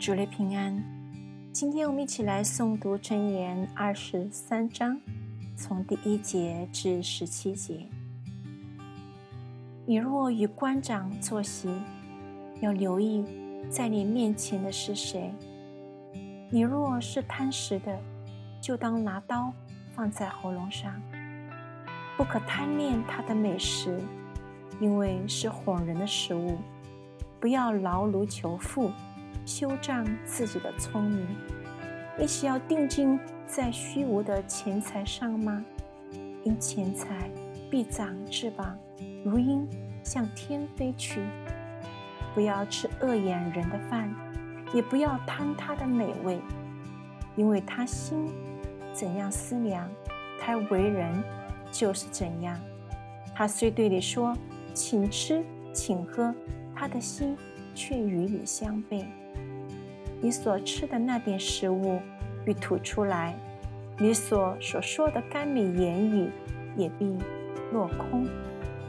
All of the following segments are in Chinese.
主内平安。今天我们一起来诵读箴言二十三章，从第一节至十七节。你若与官长坐席，要留意在你面前的是谁。你若是贪食的，就当拿刀放在喉咙上，不可贪恋他的美食，因为是哄人的食物。不要劳碌求富。修障自己的聪明，你需要定睛在虚无的钱财上吗？因钱财必长翅膀，如鹰向天飞去。不要吃恶眼人的饭，也不要贪他的美味，因为他心怎样思量，他为人就是怎样。他虽对你说请吃请喝，他的心却与你相悖。你所吃的那点食物必吐出来，你所所说的甘美言语也必落空。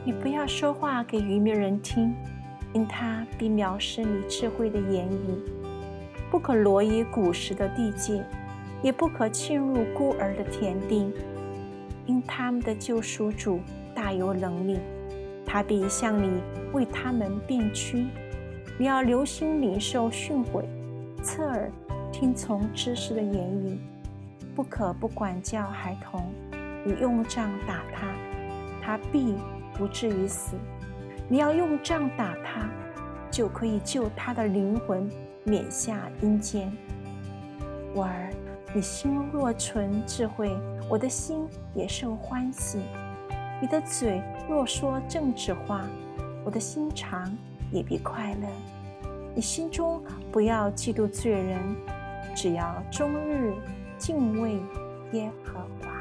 你不要说话给愚昧人听，因他必藐视你智慧的言语。不可挪移古时的地界，也不可侵入孤儿的田地，因他们的救赎主大有能力，他必向你为他们辩屈。你要留心领受训诲。侧耳听从知识的言语，不可不管教孩童。你用杖打他，他必不至于死；你要用杖打他，就可以救他的灵魂免下阴间。我儿，你心若存智慧，我的心也受欢喜；你的嘴若说正直话，我的心肠也别快乐。你心中不要嫉妒罪人，只要终日敬畏耶和华。